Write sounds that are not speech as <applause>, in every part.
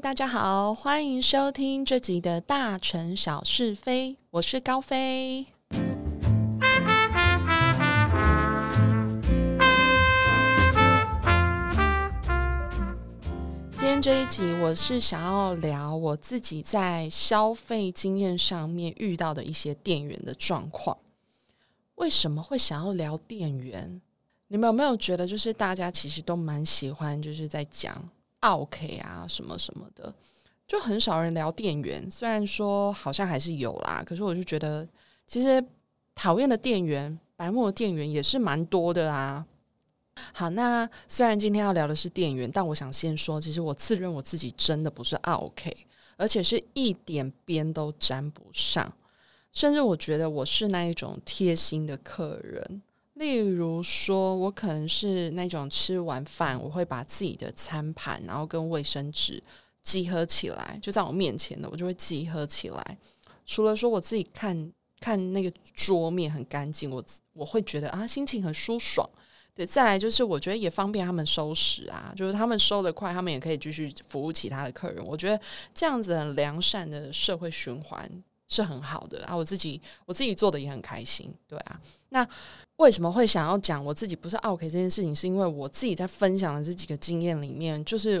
大家好，欢迎收听这集的大城小是非，我是高飞。今天这一集，我是想要聊我自己在消费经验上面遇到的一些店员的状况。为什么会想要聊店员？你们有没有觉得，就是大家其实都蛮喜欢，就是在讲。OK 啊，什么什么的，就很少人聊店员。虽然说好像还是有啦，可是我就觉得，其实讨厌的店员、白目的店员也是蛮多的啊。好，那虽然今天要聊的是店员，但我想先说，其实我自认我自己真的不是 OK，而且是一点边都沾不上，甚至我觉得我是那一种贴心的客人。例如说，我可能是那种吃完饭，我会把自己的餐盘，然后跟卫生纸集合起来，就在我面前的，我就会集合起来。除了说我自己看看那个桌面很干净，我我会觉得啊，心情很舒爽。对，再来就是我觉得也方便他们收拾啊，就是他们收的快，他们也可以继续服务其他的客人。我觉得这样子很良善的社会循环是很好的啊，我自己我自己做的也很开心，对啊，那。为什么会想要讲我自己不是 OK 这件事情？是因为我自己在分享的这几个经验里面，就是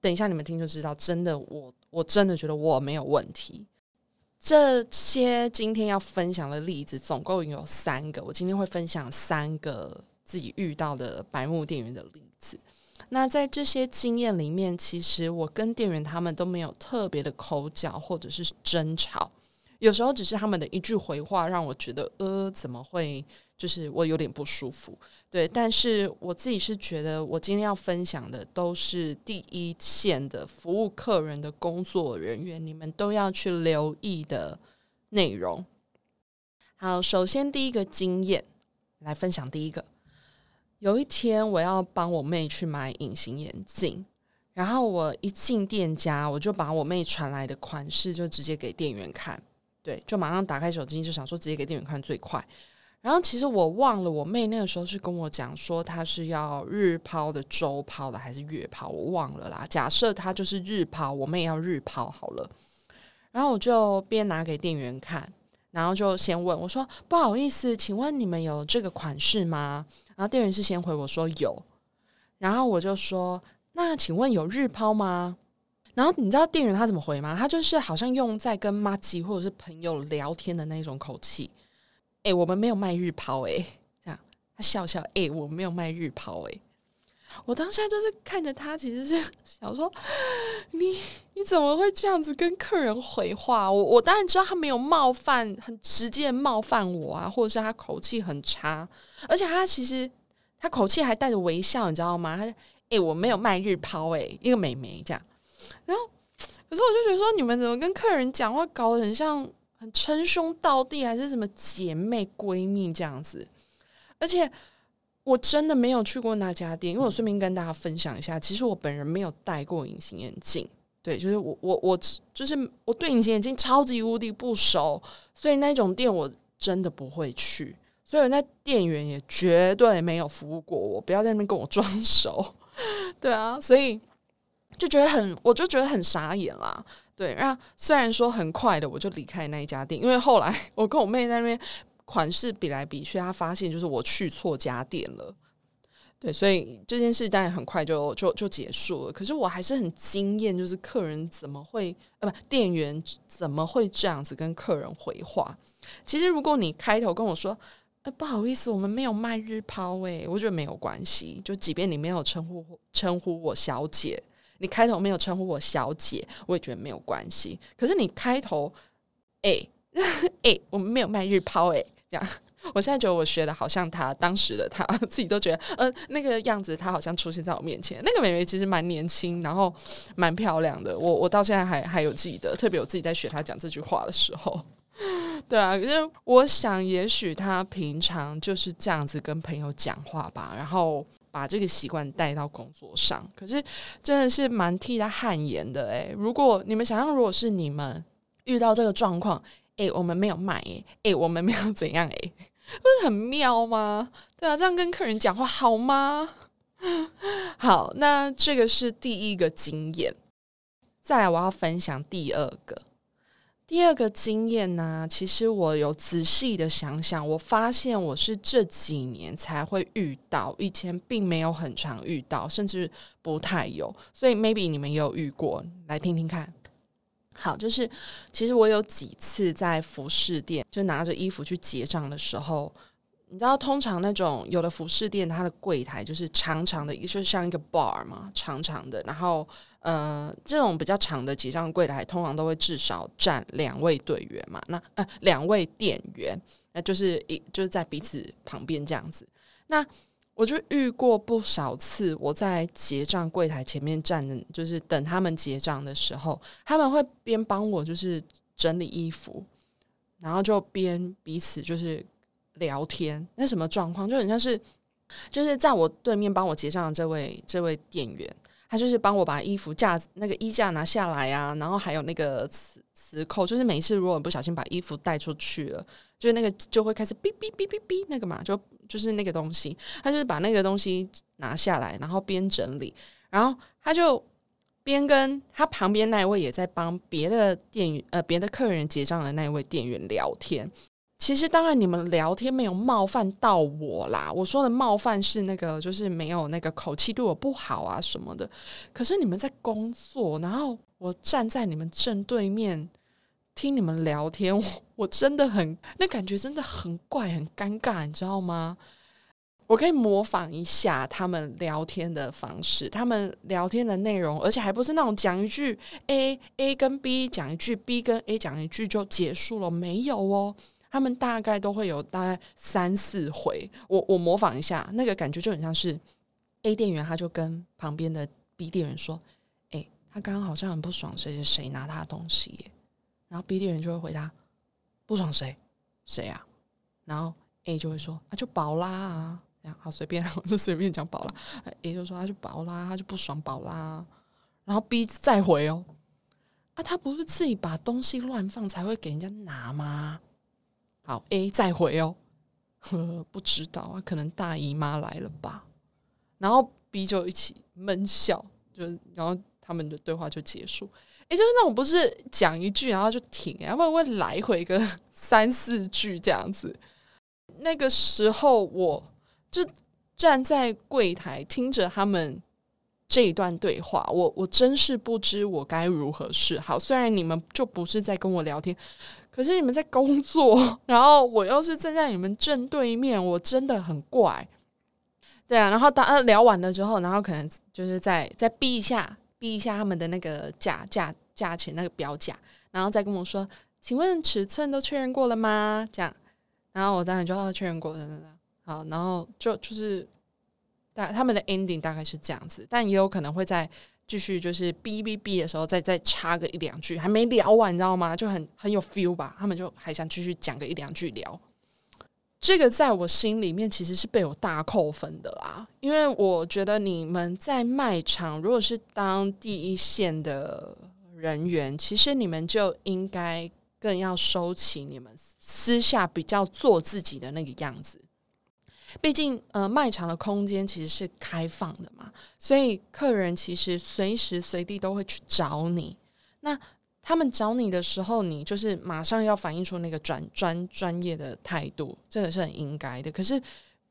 等一下你们听就知道，真的我我真的觉得我没有问题。这些今天要分享的例子总共有三个，我今天会分享三个自己遇到的白木店员的例子。那在这些经验里面，其实我跟店员他们都没有特别的口角或者是争吵。有时候只是他们的一句回话让我觉得，呃，怎么会？就是我有点不舒服，对。但是我自己是觉得，我今天要分享的都是第一线的服务客人的工作人员，你们都要去留意的内容。好，首先第一个经验来分享。第一个，有一天我要帮我妹去买隐形眼镜，然后我一进店家，我就把我妹传来的款式就直接给店员看。对，就马上打开手机，就想说直接给店员看最快。然后其实我忘了，我妹那个时候是跟我讲说，她是要日抛的、周抛的还是月抛，我忘了啦。假设她就是日抛，我妹要日抛好了。然后我就边拿给店员看，然后就先问我说：“不好意思，请问你们有这个款式吗？”然后店员是先回我说有，然后我就说：“那请问有日抛吗？”然后你知道店员他怎么回吗？他就是好像用在跟妈吉或者是朋友聊天的那种口气。哎，我们没有卖日抛哎，这样他笑笑。哎，我们没有卖日抛哎。我当下就是看着他，其实是 <laughs> 想说，你你怎么会这样子跟客人回话？我我当然知道他没有冒犯，很直接冒犯我啊，或者是他口气很差，而且他其实他口气还带着微笑，你知道吗？他哎，我没有卖日抛哎，一个美眉这样。然后，可是我就觉得说，你们怎么跟客人讲话搞得很像很称兄道弟，还是什么姐妹闺蜜这样子？而且我真的没有去过那家店，因为我顺便跟大家分享一下，其实我本人没有戴过隐形眼镜。对，就是我我我就是我对隐形眼镜超级无敌不熟，所以那种店我真的不会去。所以那店员也绝对没有服务过我，不要在那边跟我装熟。<laughs> 对啊，所以。就觉得很，我就觉得很傻眼啦。对，然后虽然说很快的我就离开那一家店，因为后来我跟我妹在那边款式比来比去，他发现就是我去错家店了。对，所以这件事当然很快就就就结束了。可是我还是很惊艳，就是客人怎么会呃不，店员怎么会这样子跟客人回话？其实如果你开头跟我说，呃不好意思，我们没有卖日抛，诶，我觉得没有关系。就即便你没有称呼称呼我小姐。你开头没有称呼我小姐，我也觉得没有关系。可是你开头，哎 <laughs> 哎，我们没有卖日抛，哎，<laughs> 我现在觉得我学的好像他当时的他 <laughs> 自己都觉得，呃，那个样子，他好像出现在我面前。那个妹妹其实蛮年轻，然后蛮漂亮的。我我到现在还还有记得，特别我自己在学他讲这句话的时候，<laughs> 对啊，可是我想，也许他平常就是这样子跟朋友讲话吧，然后。把这个习惯带到工作上，可是真的是蛮替他汗颜的诶，如果你们想象，如果是你们遇到这个状况，诶，我们没有卖，诶，我们没有怎样，诶，不是很妙吗？对啊，这样跟客人讲话好吗？<laughs> 好，那这个是第一个经验。再来，我要分享第二个。第二个经验呢，其实我有仔细的想想，我发现我是这几年才会遇到，以前并没有很常遇到，甚至不太有。所以 maybe 你们也有遇过，来听听看。好，就是其实我有几次在服饰店，就拿着衣服去结账的时候，你知道，通常那种有的服饰店，它的柜台就是长长的，就像一个 bar 嘛，长长的，然后。呃，这种比较长的结账柜台，通常都会至少站两位队员嘛，那呃两位店员，那就是一就是在彼此旁边这样子。那我就遇过不少次，我在结账柜台前面站着，就是等他们结账的时候，他们会边帮我就是整理衣服，然后就边彼此就是聊天。那什么状况？就很像是就是在我对面帮我结账的这位这位店员。他就是帮我把衣服架那个衣架拿下来啊，然后还有那个磁磁扣，就是每次如果不小心把衣服带出去了，就是那个就会开始哔哔哔哔哔那个嘛，就就是那个东西，他就是把那个东西拿下来，然后边整理，然后他就边跟他旁边那一位也在帮别的店员呃别的客人结账的那一位店员聊天。其实当然，你们聊天没有冒犯到我啦。我说的冒犯是那个，就是没有那个口气对我不好啊什么的。可是你们在工作，然后我站在你们正对面听你们聊天，<laughs> 我真的很那感觉真的很怪很尴尬，你知道吗？我可以模仿一下他们聊天的方式，他们聊天的内容，而且还不是那种讲一句 A A 跟 B 讲一句，B 跟 A 讲一句就结束了，没有哦。他们大概都会有大概三四回，我我模仿一下，那个感觉就很像是 A 店员，他就跟旁边的 B 店员说：“哎，他刚刚好像很不爽，谁谁谁拿他的东西。”然后 B 店员就会回答：“不爽谁？谁啊？”然后 A 就会说：“啊，就宝拉啊，这样好随便，<laughs> 我就随便讲宝拉。”A 就说：“他就宝拉，他就不爽宝拉。”然后 B 再回哦：“啊，他不是自己把东西乱放才会给人家拿吗？”好，A 再回哦，<laughs> 呵，不知道啊，可能大姨妈来了吧。然后 B 就一起闷笑，就然后他们的对话就结束。也就是那种不是讲一句然后就停，要不会来回个 <laughs> 三四句这样子。那个时候我就站在柜台听着他们这一段对话，我我真是不知我该如何是好。虽然你们就不是在跟我聊天。可是你们在工作，<laughs> 然后我又是站在你们正对面，我真的很怪。对啊，然后当聊完了之后，然后可能就是再再逼一下，逼一下他们的那个价价价钱那个标价，然后再跟我说，请问尺寸都确认过了吗？这样，然后我当然就要确认过的，好，然后就就是大他们的 ending 大概是这样子，但也有可能会在。继续就是哔哔哔的时候，再再插个一两句，还没聊完，你知道吗？就很很有 feel 吧？他们就还想继续讲个一两句聊。这个在我心里面其实是被我大扣分的啦，因为我觉得你们在卖场，如果是当第一线的人员，其实你们就应该更要收起你们私下比较做自己的那个样子。毕竟，呃，卖场的空间其实是开放的嘛，所以客人其实随时随地都会去找你。那他们找你的时候，你就是马上要反映出那个专专专业的态度，这个是很应该的。可是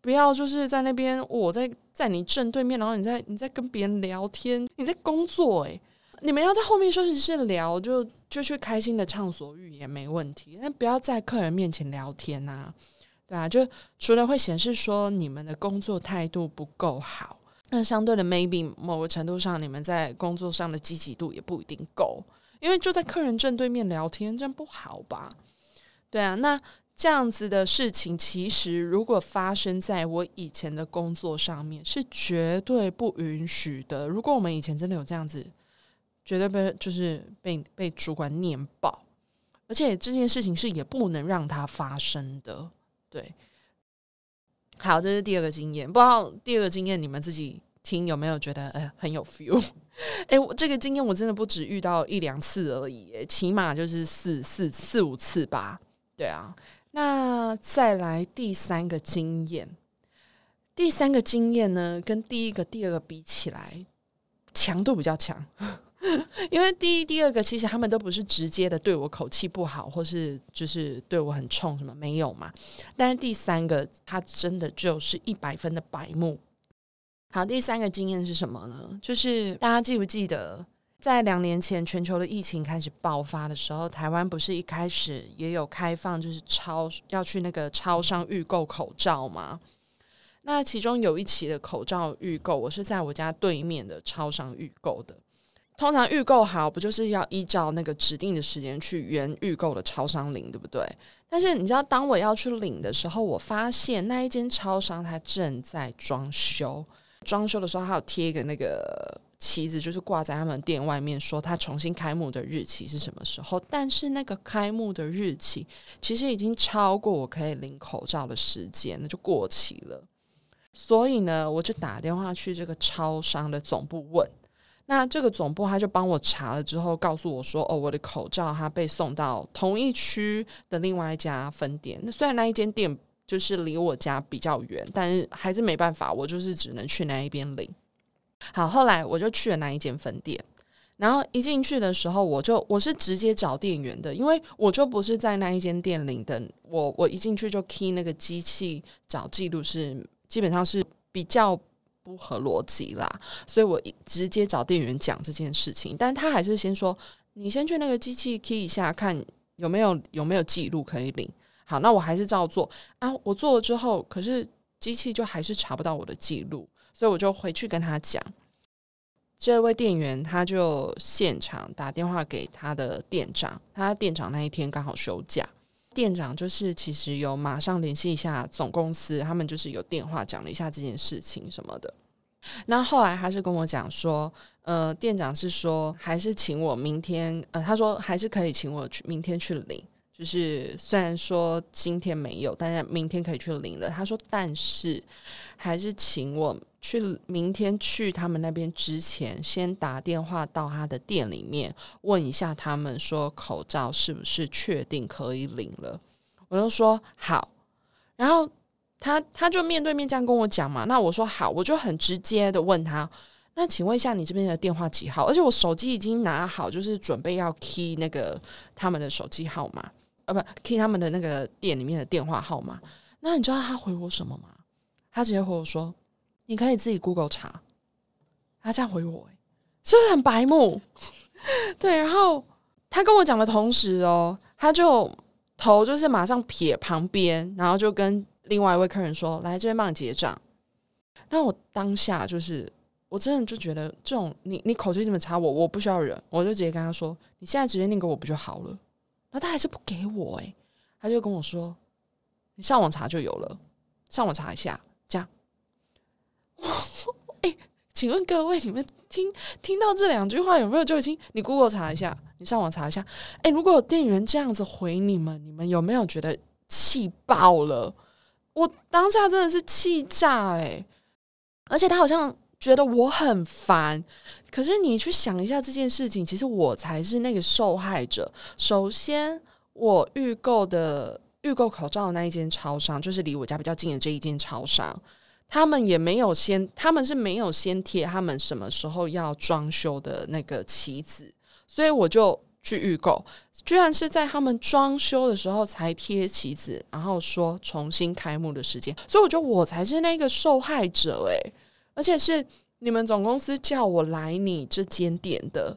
不要就是在那边，我在在你正对面，然后你在你在跟别人聊天，你在工作，诶，你们要在后面休息室聊，就就去开心的畅所欲言没问题，但不要在客人面前聊天呐。对啊，就除了会显示说你们的工作态度不够好，那相对的，maybe 某个程度上，你们在工作上的积极度也不一定够，因为就在客人正对面聊天，这样不好吧？对啊，那这样子的事情，其实如果发生在我以前的工作上面，是绝对不允许的。如果我们以前真的有这样子，绝对被就是被被主管念爆，而且这件事情是也不能让它发生的。对，好，这是第二个经验。不知道第二个经验你们自己听有没有觉得哎很有 feel？<laughs> 哎，我这个经验我真的不止遇到一两次而已，起码就是四四四五次吧。对啊，那再来第三个经验，第三个经验呢，跟第一个、第二个比起来，强度比较强。<laughs> 因为第一、第二个其实他们都不是直接的对我口气不好，或是就是对我很冲什么没有嘛。但是第三个他真的就是一百分的白目。好，第三个经验是什么呢？就是大家记不记得，在两年前全球的疫情开始爆发的时候，台湾不是一开始也有开放，就是超要去那个超商预购口罩吗？那其中有一期的口罩预购，我是在我家对面的超商预购的。通常预购好，不就是要依照那个指定的时间去原预购的超商领，对不对？但是你知道，当我要去领的时候，我发现那一间超商它正在装修。装修的时候，还有贴一个那个旗子，就是挂在他们店外面，说他重新开幕的日期是什么时候。但是那个开幕的日期其实已经超过我可以领口罩的时间，那就过期了。所以呢，我就打电话去这个超商的总部问。那这个总部他就帮我查了之后，告诉我说：“哦，我的口罩它被送到同一区的另外一家分店。那虽然那一间店。”就是离我家比较远，但是还是没办法，我就是只能去那一边领。好，后来我就去了那一间分店，然后一进去的时候，我就我是直接找店员的，因为我就不是在那一间店领的。我我一进去就 key 那个机器找记录，是基本上是比较不合逻辑啦，所以我直接找店员讲这件事情，但他还是先说你先去那个机器 key 一下，看有没有有没有记录可以领。好，那我还是照做啊。我做了之后，可是机器就还是查不到我的记录，所以我就回去跟他讲。这位店员他就现场打电话给他的店长，他店长那一天刚好休假。店长就是其实有马上联系一下总公司，他们就是有电话讲了一下这件事情什么的。那后来他是跟我讲说，呃，店长是说还是请我明天，呃，他说还是可以请我去明天去领。就是虽然说今天没有，但是明天可以去领了。他说，但是还是请我去明天去他们那边之前，先打电话到他的店里面问一下他们，说口罩是不是确定可以领了。我就说好，然后他他就面对面这样跟我讲嘛。那我说好，我就很直接的问他，那请问一下你这边的电话几号？而且我手机已经拿好，就是准备要 key 那个他们的手机号码。呃，不，key 他们的那个店里面的电话号码。那你知道他回我什么吗？他直接回我说：“你可以自己 Google 查。”他这样回我，哎，是不是很白目？<laughs> 对。然后他跟我讲的同时哦，他就头就是马上撇旁边，然后就跟另外一位客人说：“来这边帮你结账。”那我当下就是，我真的就觉得这种你你口气这么差，我我不需要忍，我就直接跟他说：“你现在直接念给我不就好了？”那他还是不给我哎，他就跟我说：“你上网查就有了，上网查一下。”这样，哎，<laughs> 请问各位，你们听听到这两句话有没有就已经？你 Google 查一下，你上网查一下。哎，如果有店员这样子回你们，你们有没有觉得气爆了？我当下真的是气炸哎！而且他好像觉得我很烦。可是你去想一下这件事情，其实我才是那个受害者。首先，我预购的预购口罩的那一间超商，就是离我家比较近的这一间超商，他们也没有先，他们是没有先贴他们什么时候要装修的那个旗子，所以我就去预购，居然是在他们装修的时候才贴旗子，然后说重新开幕的时间，所以我觉得我才是那个受害者诶，而且是。你们总公司叫我来你这间店的，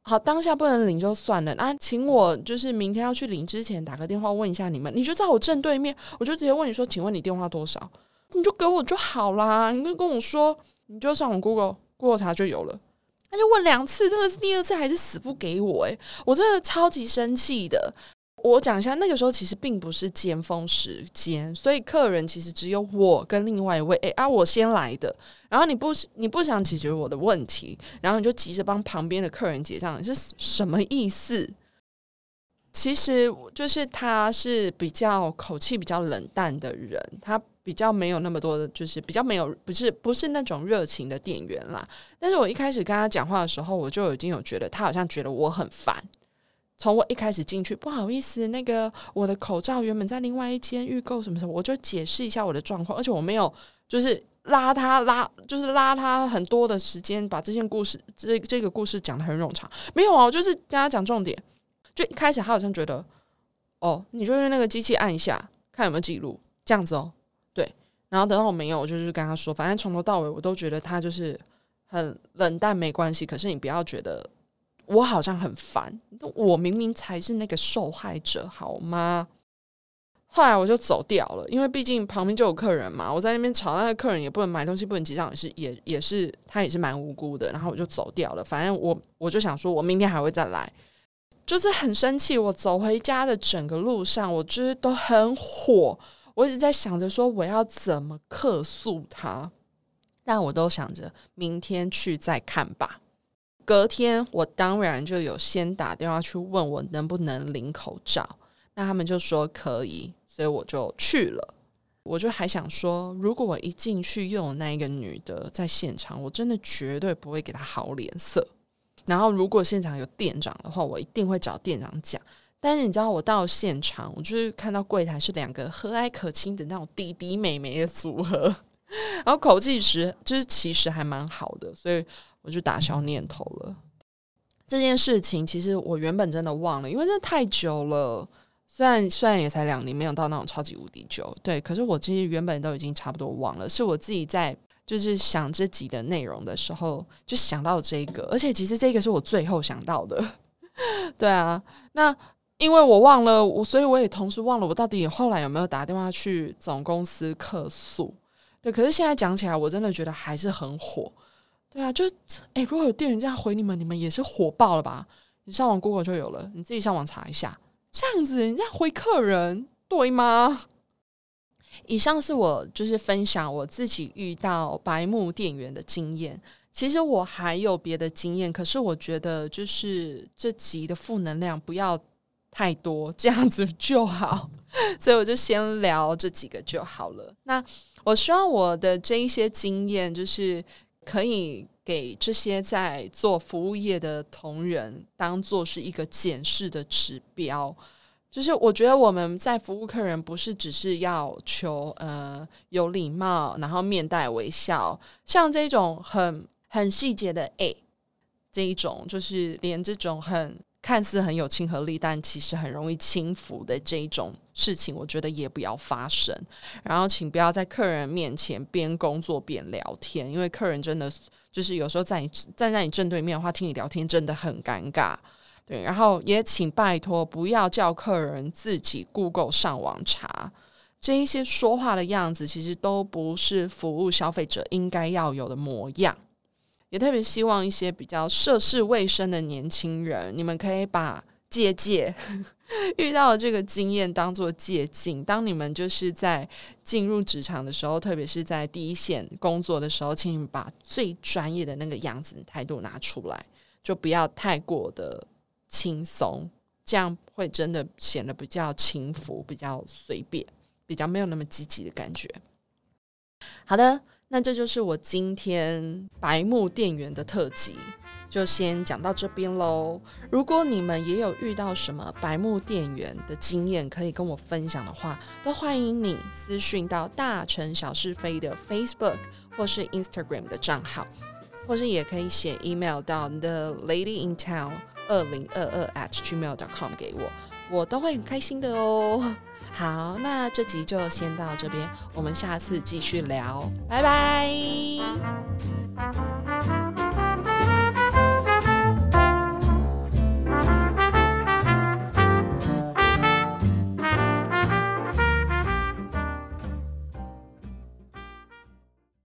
好，当下不能领就算了，那请我就是明天要去领之前打个电话问一下你们，你就在我正对面，我就直接问你说，请问你电话多少？你就给我就好啦，你就跟我说，你就上网 Google Google 查就有了。他就问两次，真的是第二次还是死不给我，诶，我真的超级生气的。我讲一下，那个时候其实并不是尖峰时间，所以客人其实只有我跟另外一位。哎啊，我先来的，然后你不你不想解决我的问题，然后你就急着帮旁边的客人结账，是什么意思？其实就是他是比较口气比较冷淡的人，他比较没有那么多的，就是比较没有不是不是那种热情的店员啦。但是我一开始跟他讲话的时候，我就已经有觉得他好像觉得我很烦。从我一开始进去，不好意思，那个我的口罩原本在另外一间预购什么什么，我就解释一下我的状况，而且我没有就是拉他拉，就是拉他很多的时间，把这件故事这这个故事讲的很冗长。没有啊，我就是跟他讲重点。就一开始他好像觉得，哦，你就用那个机器按一下，看有没有记录，这样子哦。对，然后等到我没有，我就是跟他说，反正从头到尾我都觉得他就是很冷淡，没关系。可是你不要觉得我好像很烦，我明明才是那个受害者，好吗？后来我就走掉了，因为毕竟旁边就有客人嘛，我在那边吵，那个客人也不能买东西，不能结账，也是也也是他也是蛮无辜的。然后我就走掉了，反正我我就想说，我明天还会再来，就是很生气。我走回家的整个路上，我就是都很火，我一直在想着说我要怎么克诉他，但我都想着明天去再看吧。隔天我当然就有先打电话去问我能不能领口罩，那他们就说可以。所以我就去了，我就还想说，如果我一进去又有那一个女的在现场，我真的绝对不会给她好脸色。然后如果现场有店长的话，我一定会找店长讲。但是你知道，我到现场，我就是看到柜台是两个和蔼可亲的那种弟弟妹妹的组合，然后口气时就是其实还蛮好的，所以我就打消念头了。这件事情其实我原本真的忘了，因为这太久了。虽然虽然也才两年，没有到那种超级无敌久，对。可是我其实原本都已经差不多忘了，是我自己在就是想这集的内容的时候，就想到这个。而且其实这个是我最后想到的，<laughs> 对啊。那因为我忘了，我所以我也同时忘了我到底后来有没有打电话去总公司客诉。对，可是现在讲起来，我真的觉得还是很火。对啊，就诶，如果有店员这样回你们，你们也是火爆了吧？你上网 Google 就有了，你自己上网查一下。这样子，人家回客人对吗？以上是我就是分享我自己遇到白木店员的经验。其实我还有别的经验，可是我觉得就是这集的负能量不要太多，这样子就好。<laughs> 所以我就先聊这几个就好了。那我希望我的这一些经验，就是可以。给这些在做服务业的同仁当做是一个检视的指标，就是我觉得我们在服务客人，不是只是要求呃有礼貌，然后面带微笑，像这种很很细节的 A 这一种，就是连这种很看似很有亲和力，但其实很容易轻浮的这一种事情，我觉得也不要发生。然后，请不要在客人面前边工作边聊天，因为客人真的。就是有时候在你站在你正对面的话，听你聊天真的很尴尬，对。然后也请拜托不要叫客人自己 Google 上网查，这一些说话的样子，其实都不是服务消费者应该要有的模样。也特别希望一些比较涉世未深的年轻人，你们可以把。借 <laughs> 鉴遇到的这个经验当做借鉴，当你们就是在进入职场的时候，特别是在第一线工作的时候，请你们把最专业的那个样子态度拿出来，就不要太过的轻松，这样会真的显得比较轻浮、比较随便、比较没有那么积极的感觉。好的，那这就是我今天白木店员的特辑。就先讲到这边喽。如果你们也有遇到什么白木店员的经验，可以跟我分享的话，都欢迎你私讯到大城小是非的 Facebook 或是 Instagram 的账号，或是也可以写 email 到 The Lady in Town 二零二二 at gmail.com 给我，我都会很开心的哦。好那这集就先到这边我们下次继续聊拜拜。